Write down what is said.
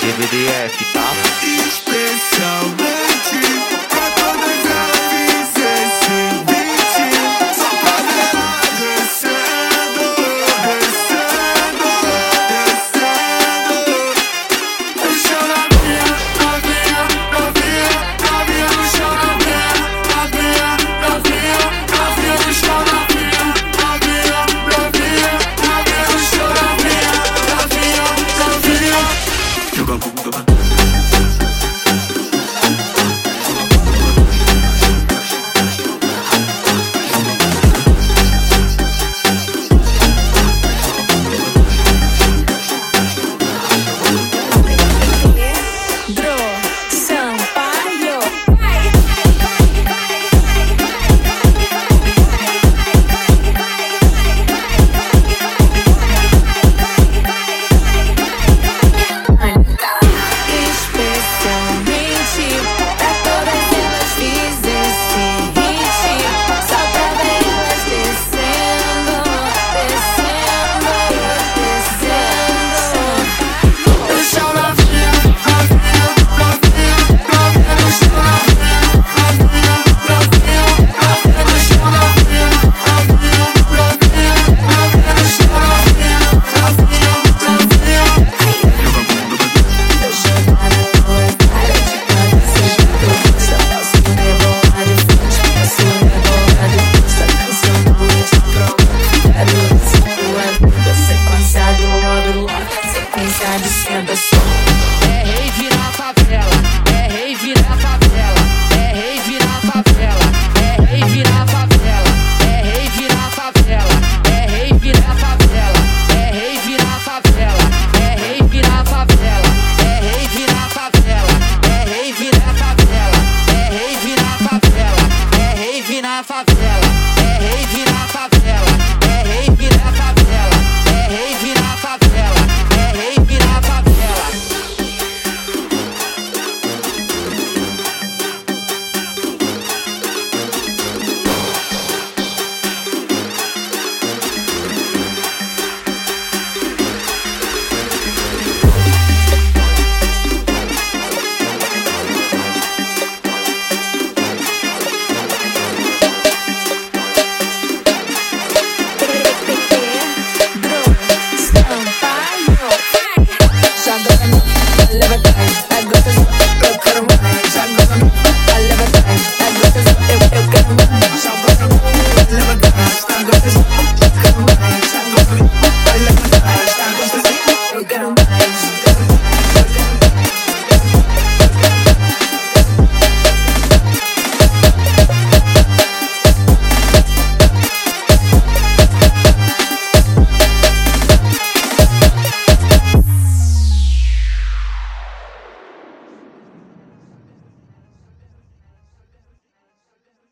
DVDF, tá? Especialmente. Né?